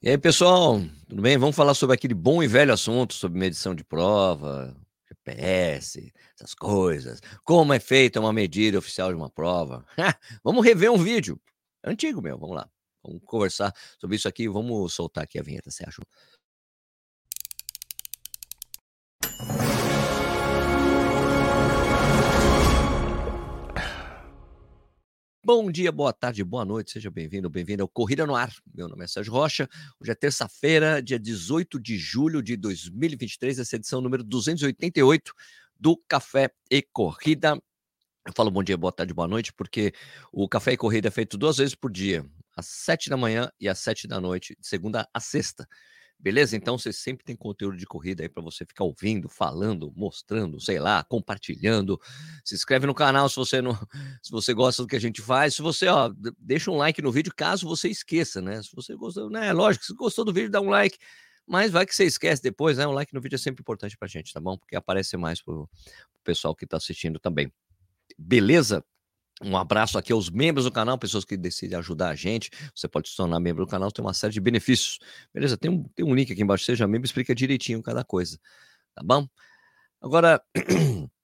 E aí, pessoal, tudo bem? Vamos falar sobre aquele bom e velho assunto sobre medição de prova, GPS, essas coisas. Como é feita uma medida oficial de uma prova. vamos rever um vídeo antigo meu, vamos lá. Vamos conversar sobre isso aqui. Vamos soltar aqui a vinheta, você acha? Bom dia, boa tarde, boa noite, seja bem-vindo, bem-vindo ao Corrida no Ar. Meu nome é Sérgio Rocha. Hoje é terça-feira, dia 18 de julho de 2023, essa edição número 288 do Café e Corrida. Eu falo bom dia, boa tarde, boa noite, porque o Café e Corrida é feito duas vezes por dia, às sete da manhã e às sete da noite, de segunda a sexta. Beleza? Então você sempre tem conteúdo de corrida aí para você ficar ouvindo, falando, mostrando, sei lá, compartilhando. Se inscreve no canal se você não, se você gosta do que a gente faz. Se você, ó, deixa um like no vídeo caso você esqueça, né? Se você gostou, né? Lógico, se gostou do vídeo, dá um like. Mas vai que você esquece depois, né? Um like no vídeo é sempre importante pra gente, tá bom? Porque aparece mais pro, pro pessoal que tá assistindo também. Beleza? Um abraço aqui aos membros do canal, pessoas que decidem ajudar a gente. Você pode se tornar membro do canal, tem uma série de benefícios. Beleza? Tem um, tem um link aqui embaixo, seja membro, explica direitinho cada coisa. Tá bom? Agora,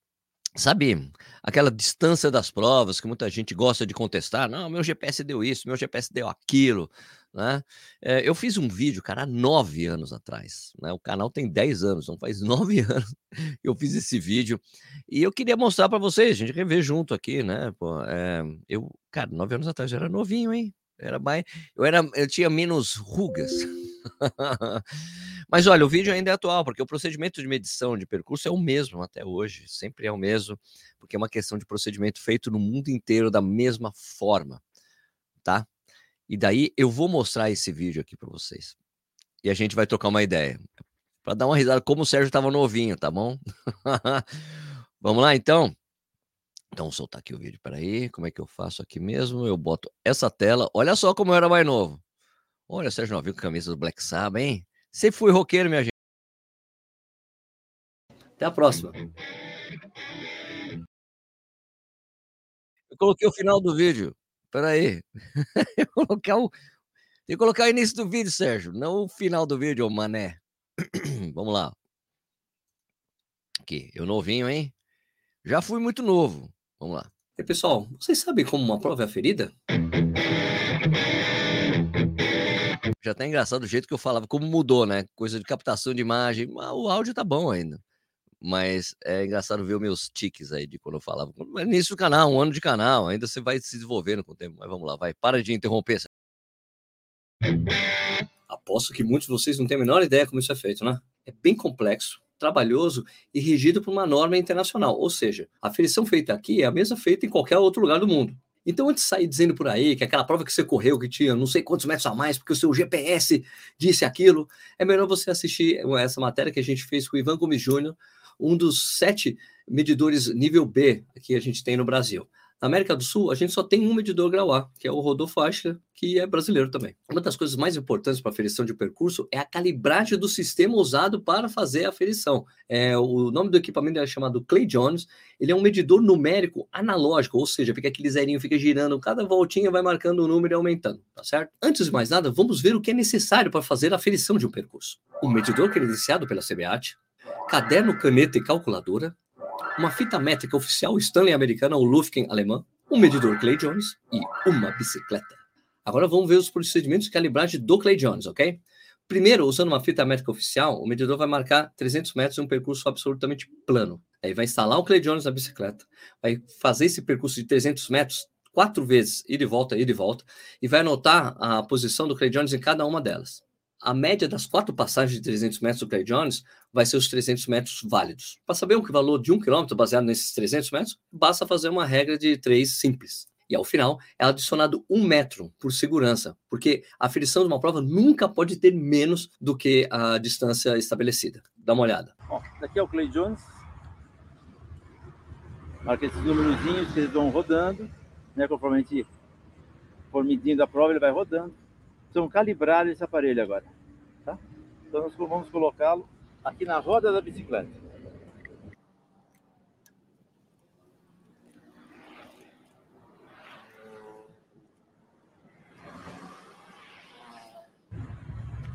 sabe, aquela distância das provas que muita gente gosta de contestar. Não, meu GPS deu isso, meu GPS deu aquilo. Né? É, eu fiz um vídeo, cara, há nove anos atrás. Né? O canal tem dez anos, então faz nove anos que eu fiz esse vídeo. E eu queria mostrar para vocês, a gente rever junto aqui, né? Pô, é, eu, cara, nove anos atrás eu era novinho, hein? Era mais, eu era, eu tinha menos rugas. Mas olha, o vídeo ainda é atual, porque o procedimento de medição de percurso é o mesmo até hoje, sempre é o mesmo, porque é uma questão de procedimento feito no mundo inteiro da mesma forma, tá? E daí eu vou mostrar esse vídeo aqui para vocês. E a gente vai trocar uma ideia. Para dar uma risada, como o Sérgio estava novinho, tá bom? Vamos lá então? Então, soltar aqui o vídeo. Peraí, como é que eu faço aqui mesmo? Eu boto essa tela. Olha só como eu era mais novo. Olha, Sérgio Novinho com camisa do Black Sabbath, hein? Você foi roqueiro, minha gente. Até a próxima. Eu coloquei o final do vídeo. Espera aí. Tem que colocar o... Tem que colocar o início do vídeo, Sérgio, não o final do vídeo, mané. Vamos lá. Aqui, eu novinho, hein? Já fui muito novo. Vamos lá. E pessoal, vocês sabem como uma prova é ferida? Já tá engraçado o jeito que eu falava, como mudou, né? Coisa de captação de imagem. O áudio tá bom ainda. Mas é engraçado ver os meus tiques aí de quando eu falava. Início do canal, um ano de canal, ainda você vai se desenvolvendo com o tempo. Mas vamos lá, vai. Para de interromper. Aposto que muitos de vocês não têm a menor ideia como isso é feito, né? É bem complexo, trabalhoso e regido por uma norma internacional. Ou seja, a aferição feita aqui é a mesma feita em qualquer outro lugar do mundo. Então, antes de sair dizendo por aí que aquela prova que você correu, que tinha não sei quantos metros a mais, porque o seu GPS disse aquilo, é melhor você assistir essa matéria que a gente fez com o Ivan Gomes Júnior um dos sete medidores nível B que a gente tem no Brasil. Na América do Sul, a gente só tem um medidor grau A, que é o Rodolfo Ashler, que é brasileiro também. Uma das coisas mais importantes para a aferição de percurso é a calibragem do sistema usado para fazer a aferição. É, o nome do equipamento é chamado Clay Jones. Ele é um medidor numérico analógico, ou seja, fica aquele zerinho, fica girando, cada voltinha vai marcando o número e aumentando, tá certo? Antes de mais nada, vamos ver o que é necessário para fazer a aferição de um percurso. O medidor credenciado pela CBAT, caderno, caneta e calculadora, uma fita métrica oficial Stanley americana ou Lufkin alemã, um medidor Clay Jones e uma bicicleta. Agora vamos ver os procedimentos de calibragem do Clay Jones, ok? Primeiro, usando uma fita métrica oficial, o medidor vai marcar 300 metros em um percurso absolutamente plano. Aí vai instalar o Clay Jones na bicicleta, vai fazer esse percurso de 300 metros quatro vezes, ir e volta, ir e volta, e vai anotar a posição do Clay Jones em cada uma delas a média das quatro passagens de 300 metros do Clay Jones vai ser os 300 metros válidos. Para saber o que valor de um quilômetro baseado nesses 300 metros, basta fazer uma regra de três simples. E ao final é adicionado um metro por segurança, porque a aferição de uma prova nunca pode ter menos do que a distância estabelecida. Dá uma olhada. Ó, daqui é o Clay Jones. Marca esses númerozinhos que eles vão rodando, né? Conforme a gente for medindo a prova, ele vai rodando. Precisam calibrar esse aparelho agora. Tá? Então nós vamos colocá-lo aqui na roda da bicicleta.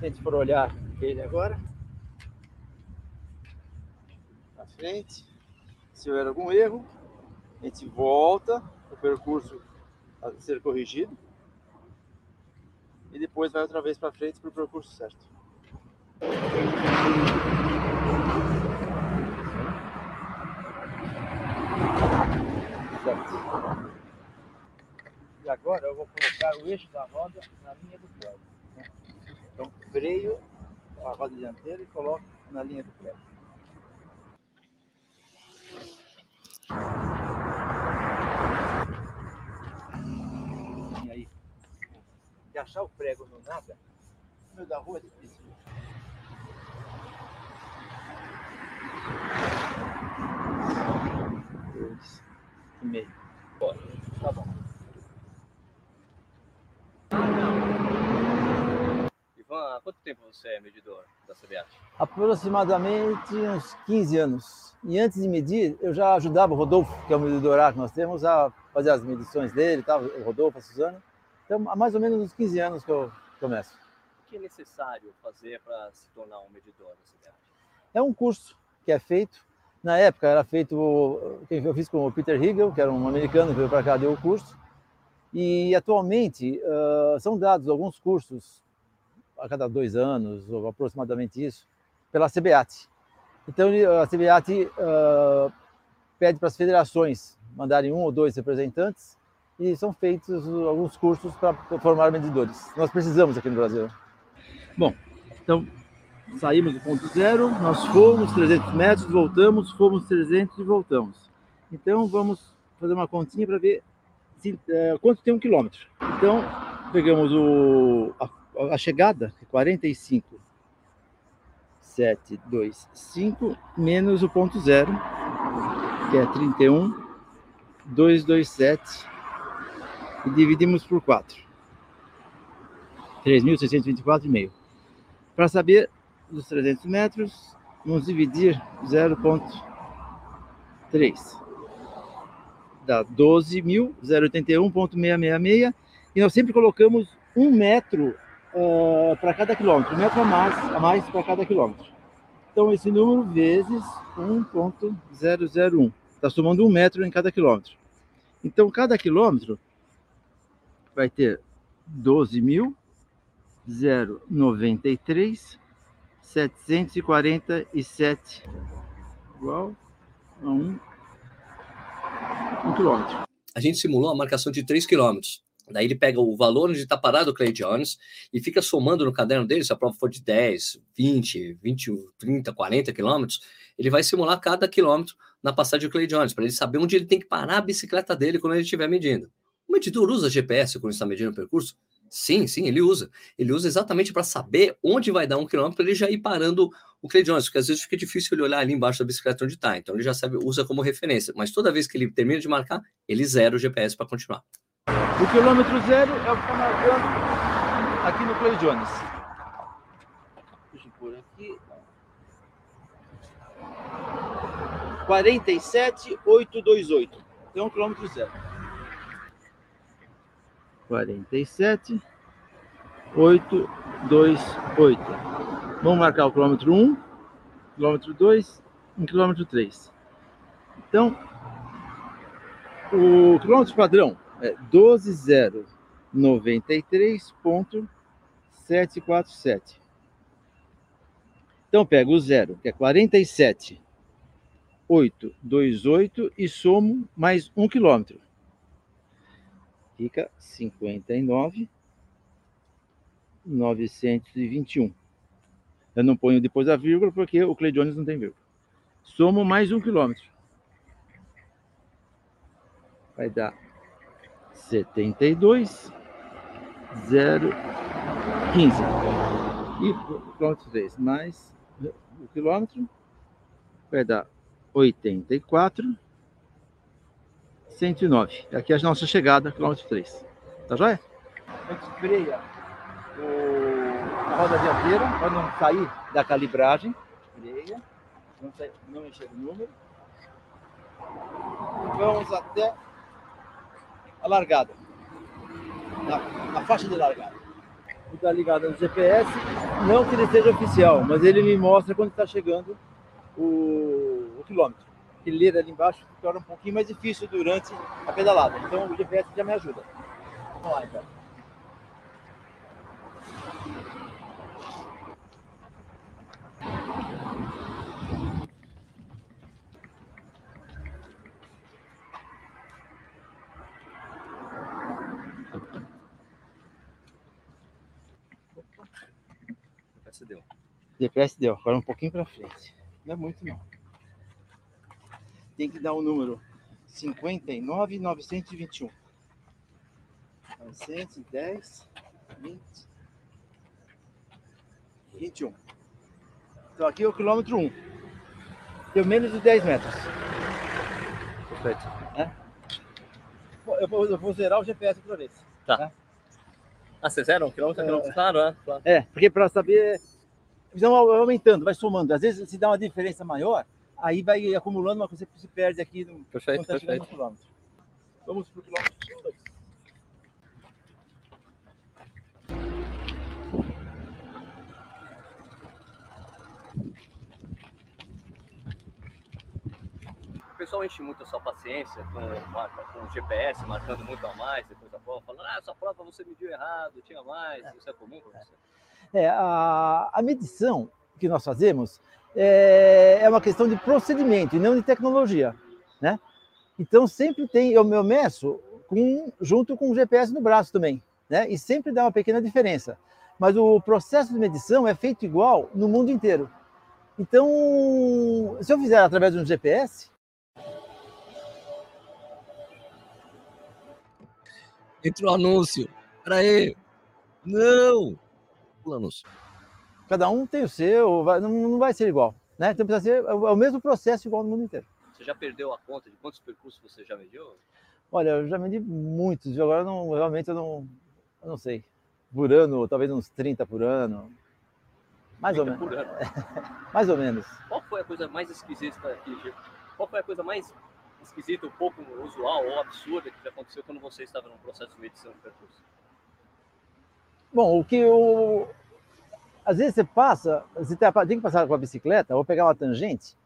A gente for olhar ele agora, à frente, se houver algum erro, a gente volta o percurso a ser corrigido e depois vai outra vez para frente para o percurso certo. Certo. E agora eu vou colocar o eixo da roda na linha do prego. Então freio a roda dianteira e coloco na linha do prego. E aí, achar o prego no nada, no meio da rua é difícil. Dois e meio. Bora. Tá bom. Ivan, há quanto tempo você é medidor da CBAT? Aproximadamente uns 15 anos. E antes de medir, eu já ajudava o Rodolfo, que é o medidor que nós temos, a fazer as medições dele, tá? o Rodolfo, a Suzana. Então, há mais ou menos uns 15 anos que eu começo. O que é necessário fazer para se tornar um medidor da CBAT? É um curso que é feito. Na época era feito, quem eu fiz com o Peter Hegel, que era um americano que veio para cá deu o curso. E atualmente uh, são dados alguns cursos a cada dois anos, ou aproximadamente isso, pela CBAT. Então a CBAT uh, pede para as federações mandarem um ou dois representantes e são feitos alguns cursos para formar medidores. Nós precisamos aqui no Brasil. Bom, então saímos do ponto zero, nós fomos 300 metros, voltamos, fomos 300 e voltamos. Então vamos fazer uma continha para ver se, é, quanto tem um quilômetro. Então pegamos o, a, a chegada, 45, 7, 2, 5, menos o ponto zero, que é 31, 227, e dividimos por 4. 3.624,5. Para saber dos 300 metros, vamos dividir 0,3. Dá 12.081,666 e nós sempre colocamos um metro uh, para cada quilômetro, um metro a mais, a mais para cada quilômetro. Então, esse número vezes 1,001. Está somando um metro em cada quilômetro. Então, cada quilômetro vai ter 12.093 747 igual a um, um quilômetro. A gente simulou a marcação de 3 quilômetros. Daí ele pega o valor onde está parado o Clay Jones e fica somando no caderno dele, se a prova for de 10, 20, 20, 30, 40 quilômetros, ele vai simular cada quilômetro na passagem do Clay Jones, para ele saber onde ele tem que parar a bicicleta dele quando ele estiver medindo. O medidor usa GPS quando está medindo o percurso? Sim, sim, ele usa. Ele usa exatamente para saber onde vai dar um quilômetro ele já ir parando o Clay Jones, porque às vezes fica difícil ele olhar ali embaixo da bicicleta onde está. Então ele já sabe, usa como referência. Mas toda vez que ele termina de marcar, ele zera o GPS para continuar. O quilômetro zero é o que está marcando aqui no Clay Jones. Deixa eu pôr aqui. 47828. Então, quilômetro zero. 47, 8, 2, 8. Vamos marcar o quilômetro 1, quilômetro 2, um quilômetro 3. Então, o quilômetro padrão é 12.093.747. Então, pego o zero, que é 47, 8, 2, 8, e somo mais um quilômetro fica 59 921. Eu não ponho depois a vírgula porque o Clay Jones não tem vírgula. Somo mais um quilômetro. Vai dar 72 0 15. E quilômetro 3 mais o quilômetro vai dar 84 109. Aqui é a nossa chegada, quilômetro 3. Tá joia? A gente freia o... a roda dianteira para não sair da calibragem. Freia, não, sair, não encher o número. Vamos até a largada, na, na faixa de largada. está ligado no GPS. Não que ele seja oficial, mas ele me mostra quando está chegando o, o quilômetro. Lê ali embaixo torna um pouquinho mais difícil durante a pedalada. Então o GPS já me ajuda. Vamos lá, então. deu. GPS deu, agora um pouquinho para frente. Não é muito não. Tem que dar o número 59,921. 910, 20, 21. Então aqui é o quilômetro 1. Deu menos de 10 metros. Perfeito. É? Eu, vou, eu vou zerar o GPS outra vez. Tá. tá? Ah, você zera um quilômetro, quilômetro? Claro, é. Claro. É, porque para saber então, vai aumentando, vai somando. Às vezes, se dá uma diferença maior, aí vai acumulando, mas você se perde aqui no, perfeito, perfeito. No quilômetro. Vamos para o quilômetro 2. O pessoal enche muito a sua paciência com, com o GPS, marcando muito a mais depois da prova, falando, ah, essa prova você mediu errado, tinha mais, isso é comum para você? É, a, a medição que nós fazemos é, é, uma questão de procedimento e não de tecnologia, né? Então sempre tem, eu me meço com, junto com o GPS no braço também, né? E sempre dá uma pequena diferença. Mas o processo de medição é feito igual no mundo inteiro. Então, se eu fizer através de um GPS, entra o anúncio. Peraí. Não! planos? Cada um tem o seu, vai, não, não, vai ser igual. Né? Então precisa ser é o mesmo processo igual no mundo inteiro. Você já perdeu a conta de quantos percursos você já mediu? Olha, eu já medi muitos, agora não, realmente eu não, eu não sei. Por ano, talvez uns 30 por ano. Mais ou menos. mais ou menos. Qual foi a coisa mais esquisita que Qual foi a coisa mais esquisita, um pouco usual ou absurda que aconteceu quando você estava num processo de medição de percurso? Bom, o que eu. Às vezes você passa, você tem que passar com a bicicleta ou pegar uma tangente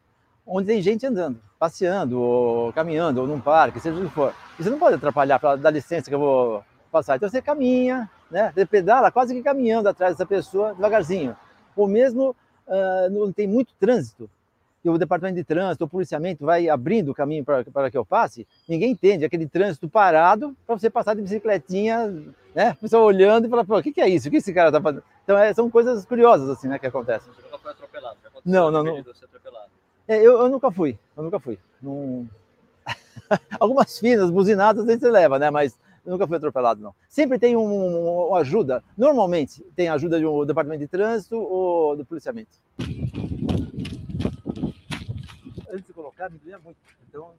onde tem gente andando, passeando, ou caminhando, ou num parque, seja o que for. E você não pode atrapalhar para dar licença que eu vou passar. Então você caminha, né? Você pedala quase que caminhando atrás dessa pessoa devagarzinho. Ou mesmo uh, não tem muito trânsito, e o departamento de trânsito, o policiamento vai abrindo o caminho para, que eu passe, ninguém entende aquele trânsito parado para você passar de bicicletinha, né? A pessoa olhando e fala, pô, o que, que é isso? O que esse cara está fazendo? Então, é, são coisas curiosas, assim, né, que acontecem. Você nunca foi atropelado? não, não, não. É, eu, eu nunca fui, eu nunca fui. Não... Algumas finas, buzinadas, a gente leva, né? Mas eu nunca fui atropelado, não. Sempre tem um, uma ajuda, normalmente tem ajuda do departamento de trânsito ou do policiamento antes de colocar, me doía muito. Então.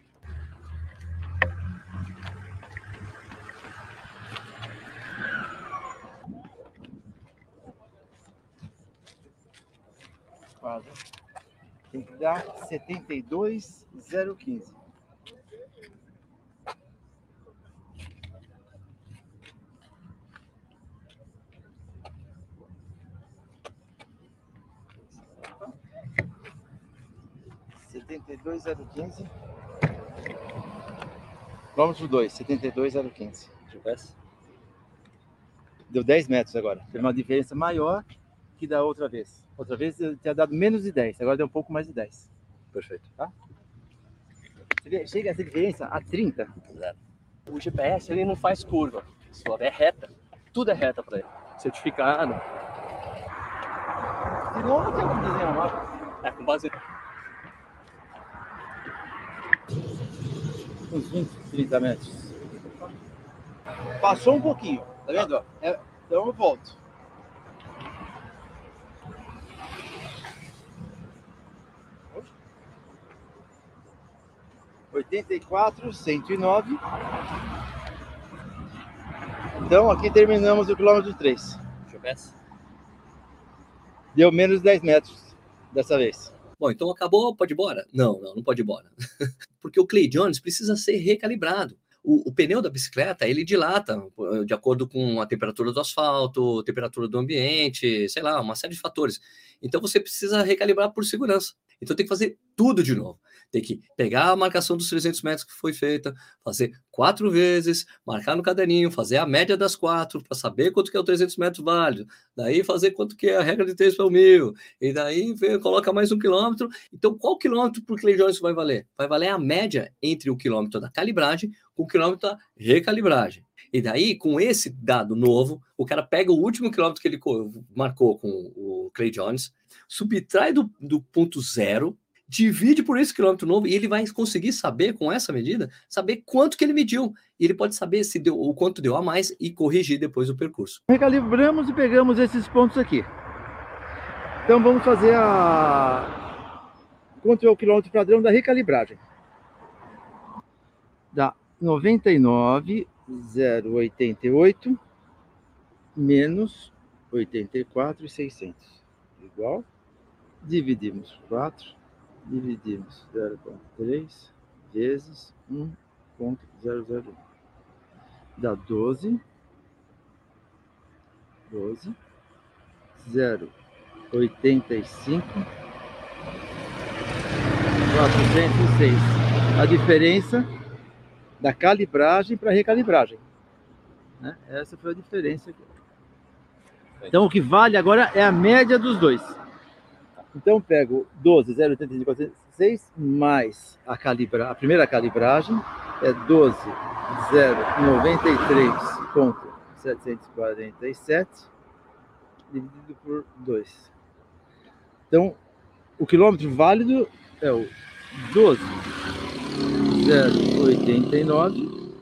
Quase. Tem que dar 72,015. Setenta e dois zero quinze. Quilômetro 2, 72015. GPS? Deu 10 metros agora. Tem uma diferença maior que da outra vez. Outra vez tinha dado menos de 10, agora deu um pouco mais de 10. Perfeito. Tá? Chega essa diferença a 30. Zero. O GPS ele não faz curva, só é reta. Tudo é reta para ele. Certificado. De novo tem um desenho lá. É, com base uns 20, 30 metros. Passou um pouquinho, tá vendo? É, então eu volto. Oitenta e quatro, cento e nove. Então aqui terminamos o quilômetro 3. Deixa eu Deu menos de 10 metros dessa vez. Bom, então acabou, pode ir embora? Não, não, não pode ir embora. Porque o Clay Jones precisa ser recalibrado. O, o, pneu da bicicleta ele dilata de acordo com a temperatura do asfalto, temperatura do ambiente, sei lá, uma série de fatores. Então você precisa recalibrar por segurança. Então tem que fazer tudo de novo. Tem que pegar a marcação dos 300 metros que foi feita, fazer quatro vezes, marcar no caderninho, fazer a média das quatro para saber quanto que é o 300 metros válido. Daí fazer quanto que é a regra de 3 para o mil. E daí vem, coloca mais um quilômetro. Então qual quilômetro por Clay Jones vai valer? Vai valer a média entre o quilômetro da calibragem com o quilômetro da recalibragem. E daí, com esse dado novo, o cara pega o último quilômetro que ele marcou com o Clay Jones, subtrai do, do ponto zero, divide por esse quilômetro novo e ele vai conseguir saber com essa medida, saber quanto que ele mediu. E ele pode saber se deu o quanto deu a mais e corrigir depois o percurso. Recalibramos e pegamos esses pontos aqui. Então vamos fazer a quanto é o quilômetro padrão da recalibragem. Dá 99,088 menos 84,600 igual dividimos 4 dividimos 0,3 vezes 1,001. Dá 12, 12, 0,85, 406. A diferença da calibragem para recalibragem. Né? Essa foi a diferença. Então, o que vale agora é a média dos dois. Então pego 12, 0,8546 mais a, calibra, a primeira calibragem, é 12, 093,747 dividido por 2. Então, o quilômetro válido é o 12, 089,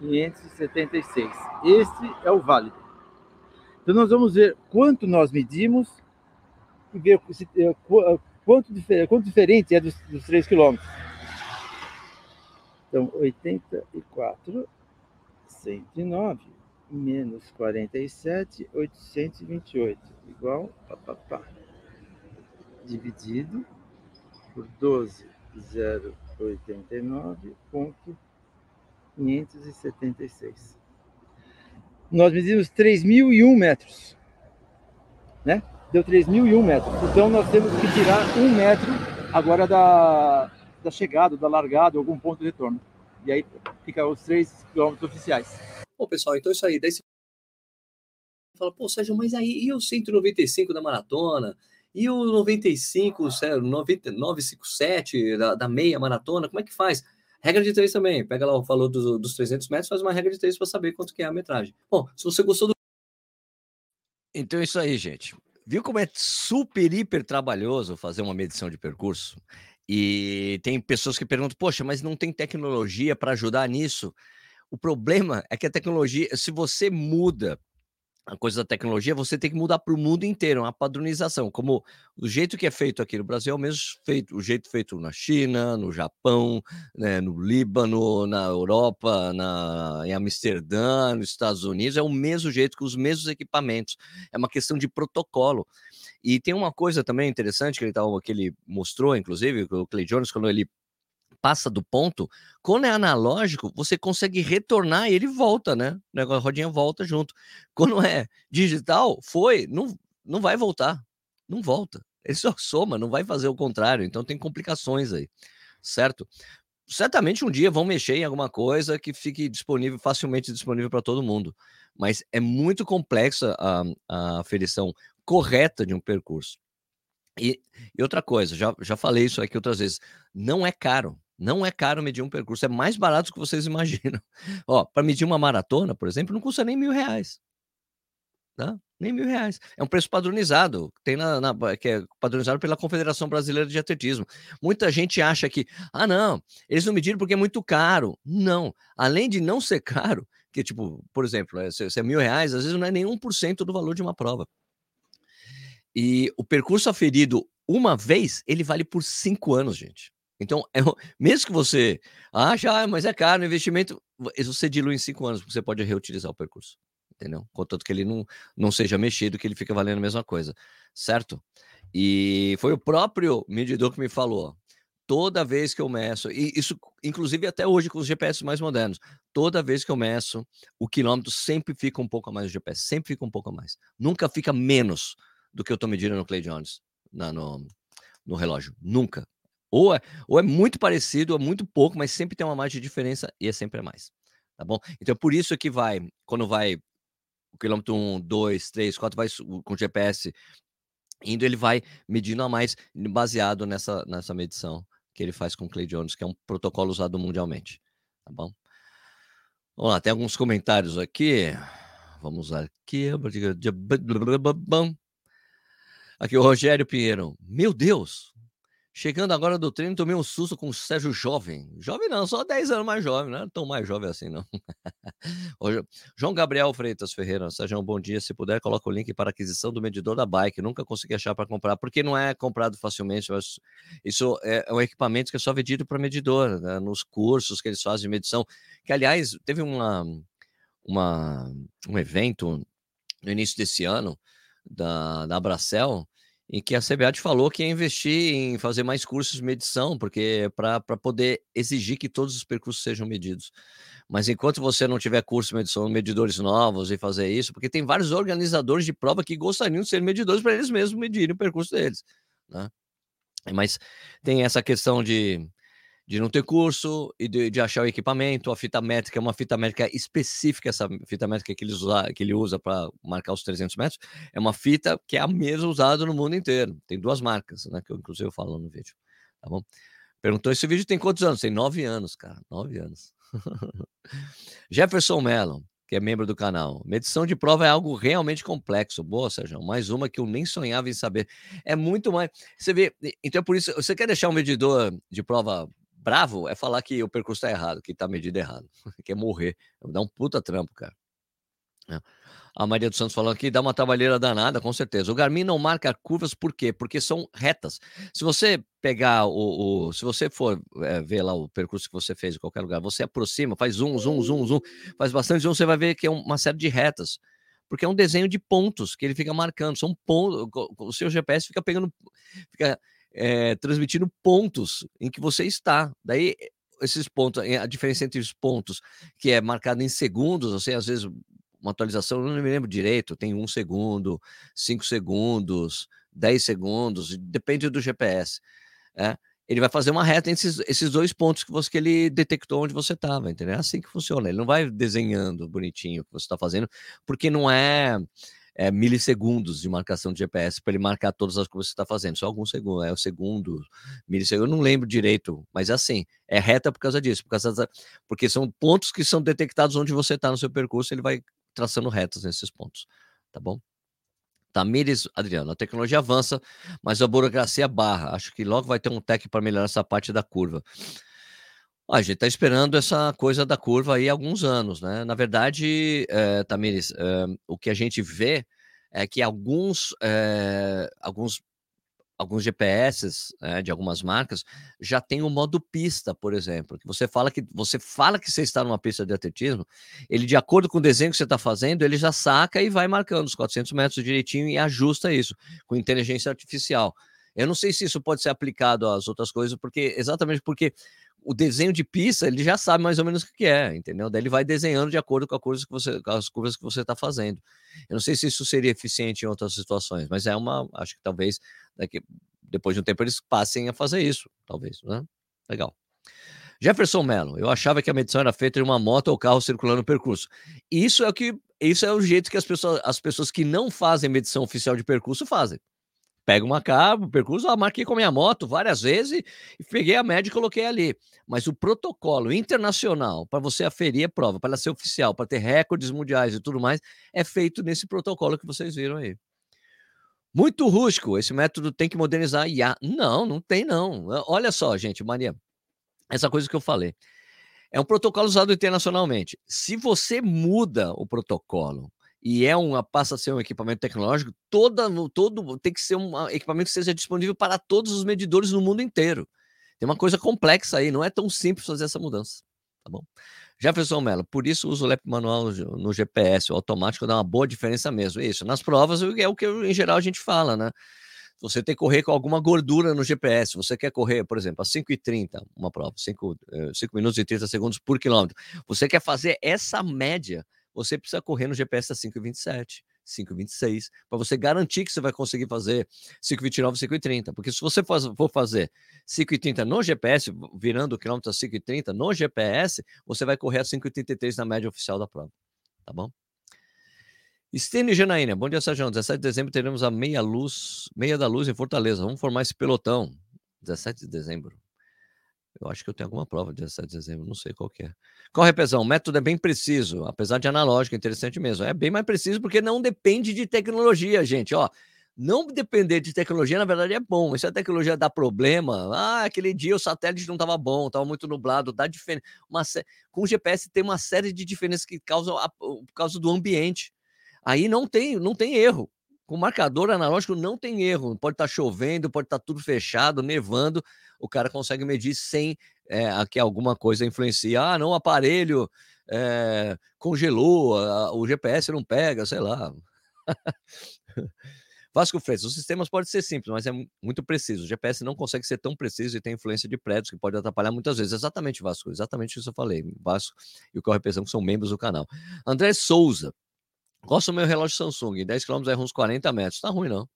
576. Este é o válido. Então, nós vamos ver quanto nós medimos e ver se, eh, eh, quanto, quanto diferente é dos, dos 3 quilômetros. Então, 84, 109, menos 47, 828, igual, pá, pá, pá, dividido por 12, 089,576. Nós medimos 3.001 metros, né? deu 3.001 metros. Então nós temos que tirar um metro agora da, da chegada, da largada, algum ponto de retorno. E aí fica os 3 quilômetros oficiais. Bom, pessoal, então isso aí. Daí você fala, pô, Sérgio, mas aí e o 195 da maratona? E o 95, 957 da, da meia maratona? Como é que faz? Regra de três também. Pega lá o valor dos, dos 300 metros, faz uma regra de três para saber quanto que é a metragem. Bom, se você gostou do. Então é isso aí, gente. Viu como é super, hiper trabalhoso fazer uma medição de percurso? E tem pessoas que perguntam, poxa, mas não tem tecnologia para ajudar nisso? O problema é que a tecnologia, se você muda a coisa da tecnologia, você tem que mudar para o mundo inteiro, uma padronização. Como o jeito que é feito aqui no Brasil é o mesmo feito, o jeito feito na China, no Japão, né, no Líbano, na Europa, na, em Amsterdã, nos Estados Unidos, é o mesmo jeito, com os mesmos equipamentos. É uma questão de protocolo. E tem uma coisa também interessante que ele, tava, que ele mostrou, inclusive, o Clay Jones, quando ele passa do ponto, quando é analógico, você consegue retornar e ele volta, né? A rodinha volta junto. Quando é digital, foi, não, não vai voltar. Não volta. Ele só soma, não vai fazer o contrário. Então tem complicações aí, certo? Certamente um dia vão mexer em alguma coisa que fique disponível, facilmente disponível para todo mundo. Mas é muito complexa a, a aferição correta de um percurso. E, e, outra coisa, já, já falei isso aqui outras vezes, não é caro. Não é caro medir um percurso, é mais barato do que vocês imaginam. Ó, para medir uma maratona, por exemplo, não custa nem mil reais. Tá? Nem mil reais. É um preço padronizado, tem na, na, que é padronizado pela Confederação Brasileira de Atletismo. Muita gente acha que, ah, não, eles não mediram porque é muito caro. Não. Além de não ser caro, que, tipo, por exemplo, é, se, é mil reais, às vezes não é nem 1% do valor de uma prova. E o percurso aferido uma vez, ele vale por cinco anos, gente. Então, é, mesmo que você ache, ah, mas é caro investimento, você dilui em cinco anos, você pode reutilizar o percurso, entendeu? Contanto que ele não, não seja mexido, que ele fica valendo a mesma coisa, certo? E foi o próprio medidor que me falou, toda vez que eu meço, e isso, inclusive até hoje com os GPS mais modernos, toda vez que eu meço, o quilômetro sempre fica um pouco a mais do GPS, sempre fica um pouco a mais. Nunca fica menos do que eu estou medindo no Clay Jones, na, no, no relógio. Nunca. Ou é, ou é muito parecido, ou é muito pouco, mas sempre tem uma margem de diferença e é sempre a mais. Tá bom? Então, por isso que vai, quando vai o quilômetro 1, 2, 3, 4, vai com GPS indo, ele vai medindo a mais, baseado nessa, nessa medição que ele faz com o Clay Jones, que é um protocolo usado mundialmente. Tá bom? Vamos lá, tem alguns comentários aqui. Vamos aqui. Aqui o Rogério Pinheiro. Meu Deus, Chegando agora do treino, tomei um susto com o Sérgio Jovem. Jovem não, só 10 anos mais jovem, não é tão mais jovem assim, não. João Gabriel Freitas Ferreira, Sérgio, bom dia. Se puder, coloca o link para aquisição do medidor da bike. Nunca consegui achar para comprar, porque não é comprado facilmente. Isso é, é um equipamento que é só vendido para medidor, né? nos cursos que eles fazem de medição. Que, aliás, teve uma, uma, um evento no início desse ano da, da Abracel em que a CBAT falou que ia investir em fazer mais cursos de medição, porque para poder exigir que todos os percursos sejam medidos. Mas enquanto você não tiver curso de medição, medidores novos e fazer isso, porque tem vários organizadores de prova que gostariam de ser medidores para eles mesmos medirem o percurso deles. Né? Mas tem essa questão de de não ter curso e de, de, achar o equipamento. A fita métrica é uma fita métrica específica, essa fita métrica que, eles usa, que ele usa para marcar os 300 metros, é uma fita que é a mesma usada no mundo inteiro. Tem duas marcas, né, que eu inclusive eu falo no vídeo. Tá bom? Perguntou: esse vídeo tem quantos anos? Tem nove anos, cara. Nove anos. Jefferson Mello, que é membro do canal. Medição de prova é algo realmente complexo. Boa, Sérgio. Mais uma que eu nem sonhava em saber. É muito mais. Você vê, então é por isso. Você quer deixar um medidor de prova bravo é falar que o percurso está errado, que está medido errado, quer morrer. Dá um puta trampo, cara. É. A Maria dos Santos falando aqui, dá uma trabalheira danada, com certeza. O Garmin não marca curvas por quê? Porque são retas. Se você pegar o. o se você for é, ver lá o percurso que você fez em qualquer lugar, você aproxima, faz zoom, zoom, zoom, zoom, faz bastante zoom, você vai ver que é uma série de retas. Porque é um desenho de pontos que ele fica marcando. São pontos. O seu GPS fica pegando. Fica é, transmitindo pontos em que você está. Daí, esses pontos, a diferença entre os pontos, que é marcado em segundos, você às vezes uma atualização, não me lembro direito, tem um segundo, cinco segundos, dez segundos, depende do GPS. É, ele vai fazer uma reta entre esses, esses dois pontos que, você, que ele detectou onde você estava, entendeu? É assim que funciona. Ele não vai desenhando bonitinho o que você está fazendo, porque não é é, milissegundos de marcação de GPS para ele marcar todas as coisas que você está fazendo. Só alguns segundos, é o segundo, milissegundo, eu não lembro direito, mas é assim, é reta por causa disso, por causa da, porque são pontos que são detectados onde você está no seu percurso, ele vai traçando retas nesses pontos, tá bom? Tamires, Adriano, a tecnologia avança, mas a burocracia barra. Acho que logo vai ter um tech para melhorar essa parte da curva. A gente está esperando essa coisa da curva aí há alguns anos, né? Na verdade, é, Tamires, é, o que a gente vê é que alguns, é, alguns, alguns GPS é, de algumas marcas já tem o modo pista, por exemplo, você fala que você fala que você está numa pista de atletismo, ele de acordo com o desenho que você está fazendo, ele já saca e vai marcando os 400 metros direitinho e ajusta isso com inteligência artificial. Eu não sei se isso pode ser aplicado às outras coisas, porque exatamente porque o desenho de pista, ele já sabe mais ou menos o que é, entendeu? Daí ele vai desenhando de acordo com, a coisa que você, as curvas que você está fazendo. Eu não sei se isso seria eficiente em outras situações, mas é uma, acho que talvez daqui, depois de um tempo eles passem a fazer isso, talvez, né? Legal. Jefferson Mello, eu achava que a medição era feita em uma moto ou carro circulando no percurso. Isso é o que, isso é o jeito que as pessoas, as pessoas que não fazem medição oficial de percurso fazem pego uma cabo, percurso, ah, marquei com a minha moto várias vezes e peguei a média e coloquei ali. Mas o protocolo internacional para você aferir a prova, para ela ser oficial, para ter recordes mundiais e tudo mais, é feito nesse protocolo que vocês viram aí. Muito rústico, esse método tem que modernizar IA. Não, não tem não. Olha só, gente, Maria, essa coisa que eu falei. É um protocolo usado internacionalmente. Se você muda o protocolo e é uma passa a ser um equipamento tecnológico, toda, todo tem que ser um equipamento que seja disponível para todos os medidores no mundo inteiro. Tem uma coisa complexa aí, não é tão simples fazer essa mudança, tá bom? Jefferson Mello, por isso uso o LEP manual no GPS, o automático dá uma boa diferença mesmo. Isso, nas provas é o que em geral a gente fala, né? você tem que correr com alguma gordura no GPS. Você quer correr, por exemplo, a 5,30, uma prova, 5, 5 minutos e 30 segundos por quilômetro. Você quer fazer essa média, você precisa correr no GPS a 5,27. 5,26, para você garantir que você vai conseguir fazer 5,29, 5,30. Porque se você for fazer 5,30 no GPS, virando o quilômetro a 5,30 no GPS, você vai correr a 5,33 na média oficial da prova. Tá bom? Stênio Janaína, bom dia, Sérgio. 17 de dezembro teremos a meia luz, meia da luz em Fortaleza. Vamos formar esse pelotão. 17 de dezembro. Eu acho que eu tenho alguma prova de 17 de dezembro, não sei qual é. Corre, Pezão, o método é bem preciso, apesar de analógico, interessante mesmo. É bem mais preciso porque não depende de tecnologia, gente. Ó, não depender de tecnologia, na verdade, é bom. Se a tecnologia dá problema, ah, aquele dia o satélite não estava bom, estava muito nublado, dá diferença. Uma, com o GPS tem uma série de diferenças que causam a, por causa do ambiente. Aí não tem, não tem erro. Com marcador analógico não tem erro. Pode estar tá chovendo, pode estar tá tudo fechado, nevando. O cara consegue medir sem é, que alguma coisa influencie. Ah, não, o aparelho é, congelou, o GPS não pega, sei lá. Vasco Freitas, os sistemas podem ser simples, mas é muito preciso. O GPS não consegue ser tão preciso e tem influência de prédios que pode atrapalhar muitas vezes. Exatamente, Vasco, exatamente isso que eu falei. Vasco e o Corre Pensão, que são membros do canal. André Souza, Gosto do meu relógio Samsung, 10 km é uns 40 metros. Tá ruim, não.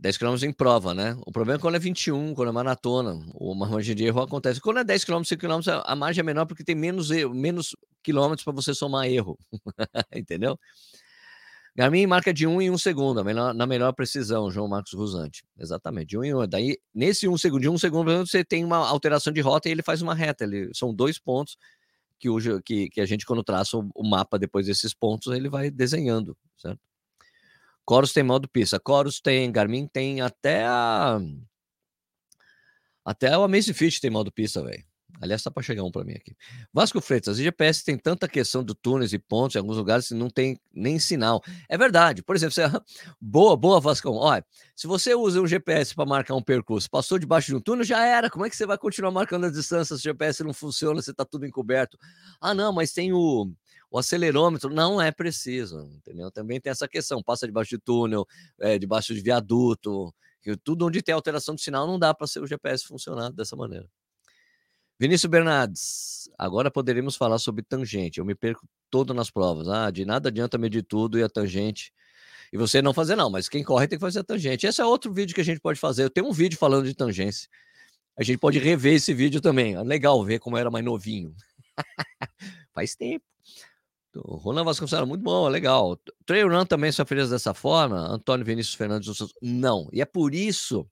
10 km em prova, né? O problema é quando é 21, quando é maratona. Uma margem de erro acontece. Quando é 10 km, 5 km, a margem é menor porque tem menos, erro, menos quilômetros para você somar erro. Entendeu? Garmin marca de 1 em 1 segundo, na melhor precisão, João Marcos Rusante. Exatamente, de 1 em 1. Daí, nesse 1 segundo, de 1 segundo, você tem uma alteração de rota e ele faz uma reta. Ele, são dois pontos que, hoje, que, que a gente, quando traça o, o, mapa depois desses pontos, ele vai desenhando, certo? Chorus tem modo pista. Chorus tem, Garmin tem até a. Até o Amazfit tem modo pista, velho. Aliás, tá para chegar um para mim aqui. Vasco Freitas, GPS tem tanta questão de túneis e pontos em alguns lugares que não tem nem sinal. É verdade. Por exemplo, você... boa, boa, Vascão. Olha, se você usa um GPS para marcar um percurso, passou debaixo de um túnel, já era. Como é que você vai continuar marcando a distância se o GPS não funciona, se está tudo encoberto? Ah, não, mas tem o, o acelerômetro. Não é preciso, entendeu? Também tem essa questão. Passa debaixo de túnel, é, debaixo de viaduto. Tudo onde tem alteração de sinal não dá para ser o GPS funcionar dessa maneira. Vinícius Bernardes, agora poderíamos falar sobre tangente. Eu me perco todo nas provas. Ah, de nada adianta medir tudo e a tangente. E você não fazer, não, mas quem corre tem que fazer a tangente. Esse é outro vídeo que a gente pode fazer. Eu tenho um vídeo falando de tangência. A gente pode rever esse vídeo também. É legal ver como era mais novinho. Faz tempo. O Ronan Vasconcelos, muito bom, é legal. Trail Run também só fez dessa forma. Antônio Vinícius Fernandes, não. E é por isso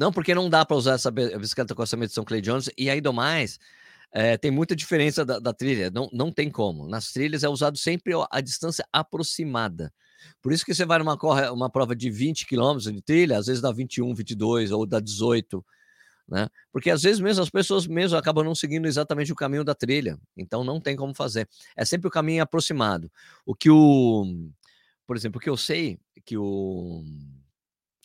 não, porque não dá para usar essa bicicleta com essa medição Clay Jones. E do mais, é, tem muita diferença da, da, trilha. Não, não tem como. Nas trilhas é usado sempre a distância aproximada. Por isso que você vai numa corre, uma prova de 20 quilômetros de trilha, às vezes dá 21, 22 ou dá 18, né? Porque às vezes mesmo as pessoas mesmo acabam não seguindo exatamente o caminho da trilha. Então não tem como fazer. É sempre o caminho aproximado. O que o, por exemplo, o que eu sei que o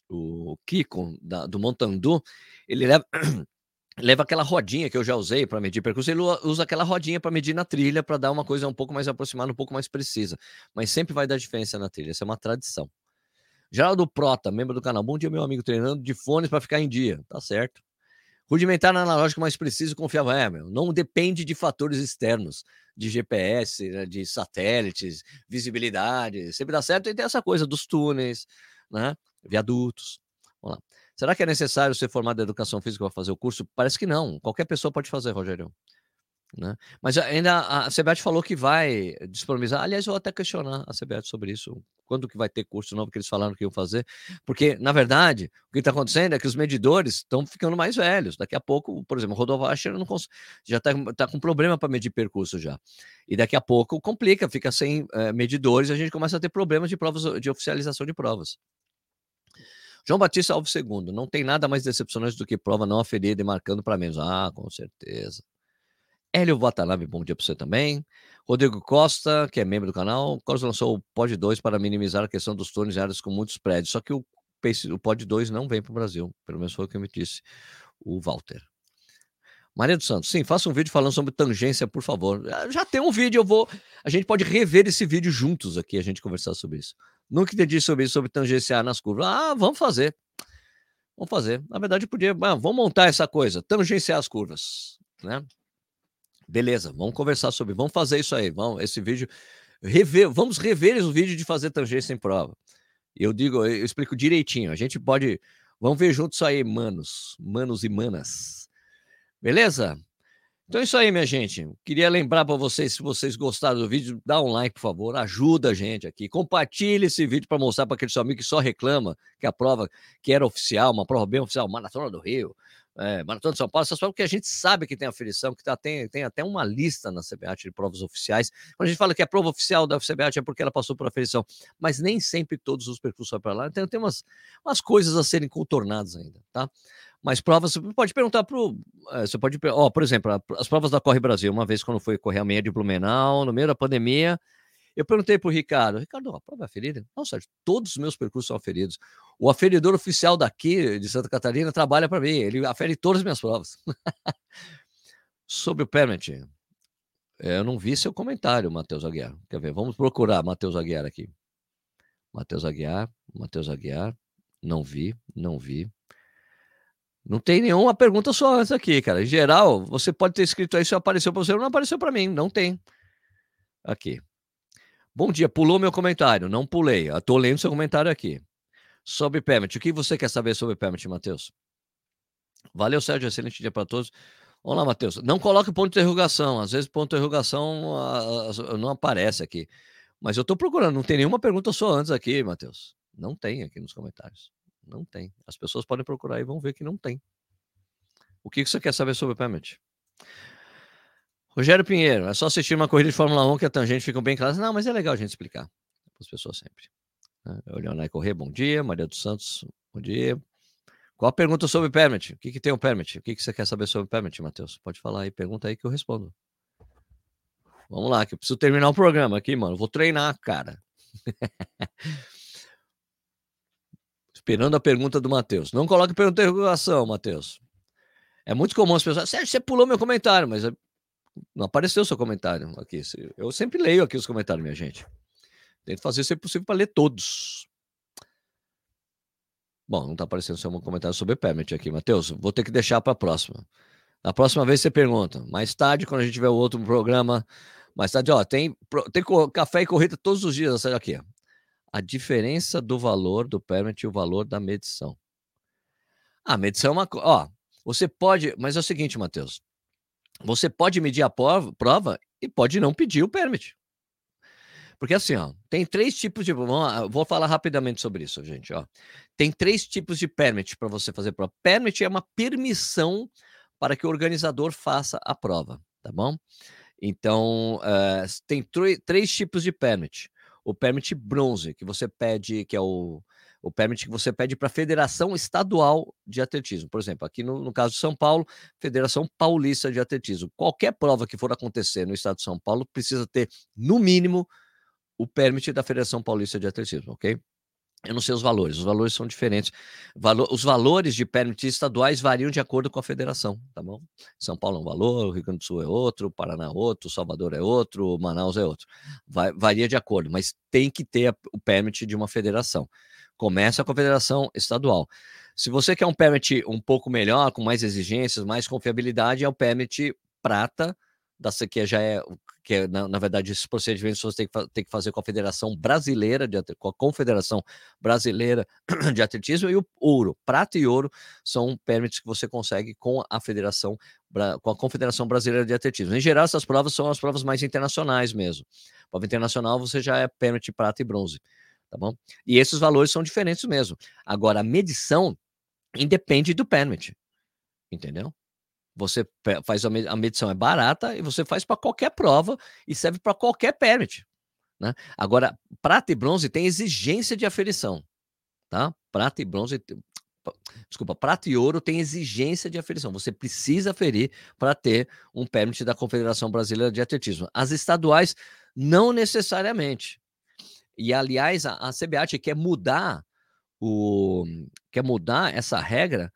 o Kiko da, do Montandu, ele leva, leva aquela rodinha que eu já usei para medir percurso, ele usa aquela rodinha para medir na trilha para dar uma coisa um pouco mais aproximada, um pouco mais precisa. Mas sempre vai dar diferença na trilha, isso é uma tradição. Geraldo Prota, membro do canal. Bom dia, meu amigo, treinando de fones para ficar em dia. Tá certo. Rudimentar analógico mais preciso e confiável. É, meu, não depende de fatores externos, de GPS, né, de satélites, visibilidade. Sempre dá certo e tem essa coisa dos túneis, né? Viadutos. Vamos lá. Será que é necessário ser formado em educação física para fazer o curso? Parece que não. Qualquer pessoa pode fazer, Rogério. Né? Mas ainda a CBAT falou que vai disponibilizar. Aliás, eu vou até questionar a CBAT sobre isso. Quando que vai ter curso novo que eles falaram que iam fazer? Porque, na verdade, o que está acontecendo é que os medidores estão ficando mais velhos. Daqui a pouco, por exemplo, o Rodolfo Ascher não cons... já está tá com problema para medir percurso já. E daqui a pouco complica, fica sem é, medidores e a gente começa a ter problemas de provas de oficialização de provas. João Batista Alves II, não tem nada mais decepcionante do que prova não aferida e marcando para menos. Ah, com certeza. Hélio Watanabe, bom dia para você também. Rodrigo Costa, que é membro do canal, Costa lançou o Pod 2 para minimizar a questão dos túneis em áreas com muitos prédios. Só que o, o Pod 2 não vem para o Brasil, pelo menos foi o que me disse o Walter. Maria dos Santos, sim, faça um vídeo falando sobre tangência, por favor. Ah, já tem um vídeo, eu vou. A gente pode rever esse vídeo juntos aqui, a gente conversar sobre isso. Nunca entendi sobre isso, sobre tangenciar nas curvas. Ah, vamos fazer. Vamos fazer. Na verdade, podia. Ah, vamos montar essa coisa, tangenciar as curvas, né? Beleza, vamos conversar sobre, vamos fazer isso aí, vamos, esse vídeo, rever, vamos rever o vídeo de fazer tangência em prova. Eu digo, eu explico direitinho, a gente pode, vamos ver juntos aí, manos, manos e manas. Beleza? Então é isso aí, minha gente. Queria lembrar para vocês, se vocês gostaram do vídeo, dá um like, por favor, ajuda a gente aqui. Compartilhe esse vídeo para mostrar para aquele seu amigo que só reclama que a prova que era oficial, uma prova bem oficial, Maratona do Rio, é, Maratona de São Paulo, essas provas que a gente sabe que tem aferição, que tá, tem, tem até uma lista na CBAT de provas oficiais. Quando a gente fala que a prova oficial da CBAT é porque ela passou por aferição, mas nem sempre todos os percursos para lá. Então tem umas, umas coisas a serem contornadas ainda, tá? Mas provas, você pode perguntar para o. É, você pode. Ó, por exemplo, as provas da Corre Brasil, uma vez quando foi correr a meia de Blumenau, no meio da pandemia, eu perguntei para o Ricardo, Ricardo, a prova é aferida? Não, Sérgio, todos os meus percursos são aferidos. O aferidor oficial daqui, de Santa Catarina, trabalha para mim, ele afere todas as minhas provas. Sobre o permit, eu não vi seu comentário, Matheus Aguiar. Quer ver? Vamos procurar Matheus Aguiar aqui. Matheus Aguiar, Matheus Aguiar, não vi, não vi. Não tem nenhuma pergunta só antes aqui, cara. Em geral, você pode ter escrito aí se apareceu para você ou não apareceu para mim. Não tem. Aqui. Bom dia, pulou meu comentário. Não pulei. Estou lendo seu comentário aqui. Sobre permit. O que você quer saber sobre permit, Matheus? Valeu, Sérgio. Excelente dia para todos. Olá, Matheus. Não coloque ponto de interrogação. Às vezes ponto de interrogação não aparece aqui. Mas eu estou procurando. Não tem nenhuma pergunta só antes aqui, Matheus. Não tem aqui nos comentários. Não tem. As pessoas podem procurar e vão ver que não tem. O que você quer saber sobre permit? Rogério Pinheiro, é só assistir uma corrida de Fórmula 1 que a tangente fica bem clara. Não, mas é legal a gente explicar para as pessoas sempre. Né? O Leonardo Corrêa, bom dia. Maria dos Santos, bom dia. Qual a pergunta sobre permit? O que, que tem o permit? O que, que você quer saber sobre permit, Matheus? Pode falar aí, pergunta aí que eu respondo. Vamos lá, que eu preciso terminar o programa aqui, mano. Vou treinar, cara. Esperando a pergunta do Matheus. Não coloque pergunta de interrogação, Matheus. É muito comum as pessoas. Sérgio, você pulou meu comentário, mas não apareceu o seu comentário aqui. Eu sempre leio aqui os comentários, minha gente. Tento fazer se possível para ler todos. Bom, não está aparecendo seu comentário sobre permit aqui, Matheus. Vou ter que deixar para a próxima. Na próxima vez você pergunta. Mais tarde, quando a gente tiver o outro programa, mais tarde, ó, tem, tem café e corrida todos os dias. Aqui, ó. A diferença do valor do permit e o valor da medição. A medição é uma coisa. Ó, você pode. Mas é o seguinte, Matheus. Você pode medir a prova e pode não pedir o permit. Porque assim, ó, tem três tipos de. Vou falar rapidamente sobre isso, gente. Ó. Tem três tipos de permit para você fazer prova. Permit é uma permissão para que o organizador faça a prova, tá bom? Então, uh, tem três tipos de permit. O permit bronze, que você pede, que é o o permit que você pede para a Federação Estadual de Atletismo. Por exemplo, aqui no, no, caso de São Paulo, Federação Paulista de Atletismo. Qualquer prova que for acontecer no estado de São Paulo precisa ter, no mínimo, o permit da Federação Paulista de Atletismo, ok? Eu não sei os valores, os valores são diferentes. Valor, os valores de permits estaduais variam de acordo com a federação, tá bom? São Paulo é um valor, Rio Grande do Sul é outro, Paraná é outro, Salvador é outro, Manaus é outro. Vai, varia de acordo, mas tem que ter a, o permit de uma federação. Começa com a federação estadual. Se você quer um permit um pouco melhor, com mais exigências, mais confiabilidade, é o permit prata, da que já é, que é, na, na verdade, esses procedimentos você tem que, tem que fazer com a Federação Brasileira, de, com a Confederação Brasileira de Atletismo, e o ouro. Prata e ouro são permits que você consegue com a Federação, com a Confederação Brasileira de Atletismo. Em geral, essas provas são as provas mais internacionais mesmo. Prova internacional você já é permit prata e bronze tá bom? E esses valores são diferentes mesmo. Agora, a medição independe do permit, entendeu? Você faz a medição é barata e você faz para qualquer prova e serve para qualquer permit, né? Agora, prata e bronze tem exigência de aferição, tá? Prata e bronze Desculpa, prata e ouro tem exigência de aferição. Você precisa aferir para ter um permit da Confederação Brasileira de Atletismo. As estaduais, não necessariamente. E, aliás, a, a CBAT quer mudar o quer mudar essa regra,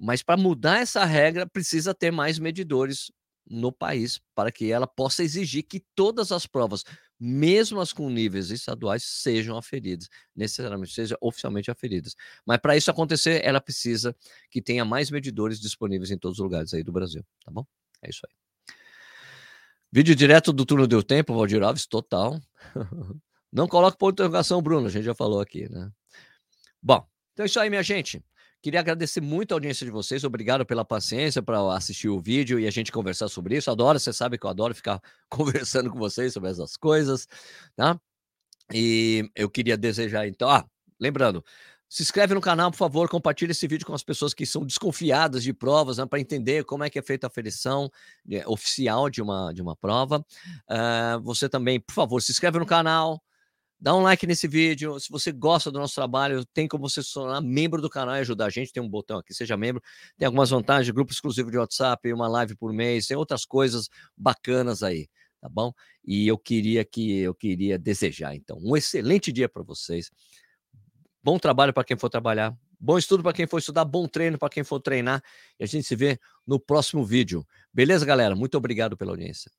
Mas para mudar essa regra, precisa ter mais medidores no país para que ela possa exigir que todas as provas, mesmo as com níveis estaduais, sejam aferidas, necessariamente sejam oficialmente aferidas. Mas para isso acontecer, ela precisa que tenha mais medidores disponíveis em todos os lugares aí do Brasil, tá bom? É isso aí. Vídeo direto do turno deu tempo, Valdir Alves, total. Não coloque ponto de interrogação, Bruno, a gente já falou aqui, né? Bom, então é isso aí, minha gente. Queria agradecer muito a audiência de vocês. Obrigado pela paciência para assistir o vídeo e a gente conversar sobre isso. Adoro, você sabe que eu adoro ficar conversando com vocês sobre essas coisas, tá? E eu queria desejar, então, ah, lembrando, se inscreve no canal, por favor, compartilhe esse vídeo com as pessoas que são desconfiadas de provas, né, para entender como é que é feita a aferição é, oficial de uma, de uma prova. Uh, você também, por favor, se inscreve no canal, Dá um like nesse vídeo. Se você gosta do nosso trabalho, tem como você se tornar membro do canal e ajudar a gente. Tem um botão aqui, seja membro. Tem algumas vantagens, grupo exclusivo de WhatsApp, uma live por mês, tem outras coisas bacanas aí, tá bom? E eu queria que eu queria desejar então um excelente dia para vocês. Bom trabalho para quem for trabalhar, bom estudo para quem for estudar, bom treino para quem for treinar. E a gente se vê no próximo vídeo. Beleza, galera? Muito obrigado pela audiência.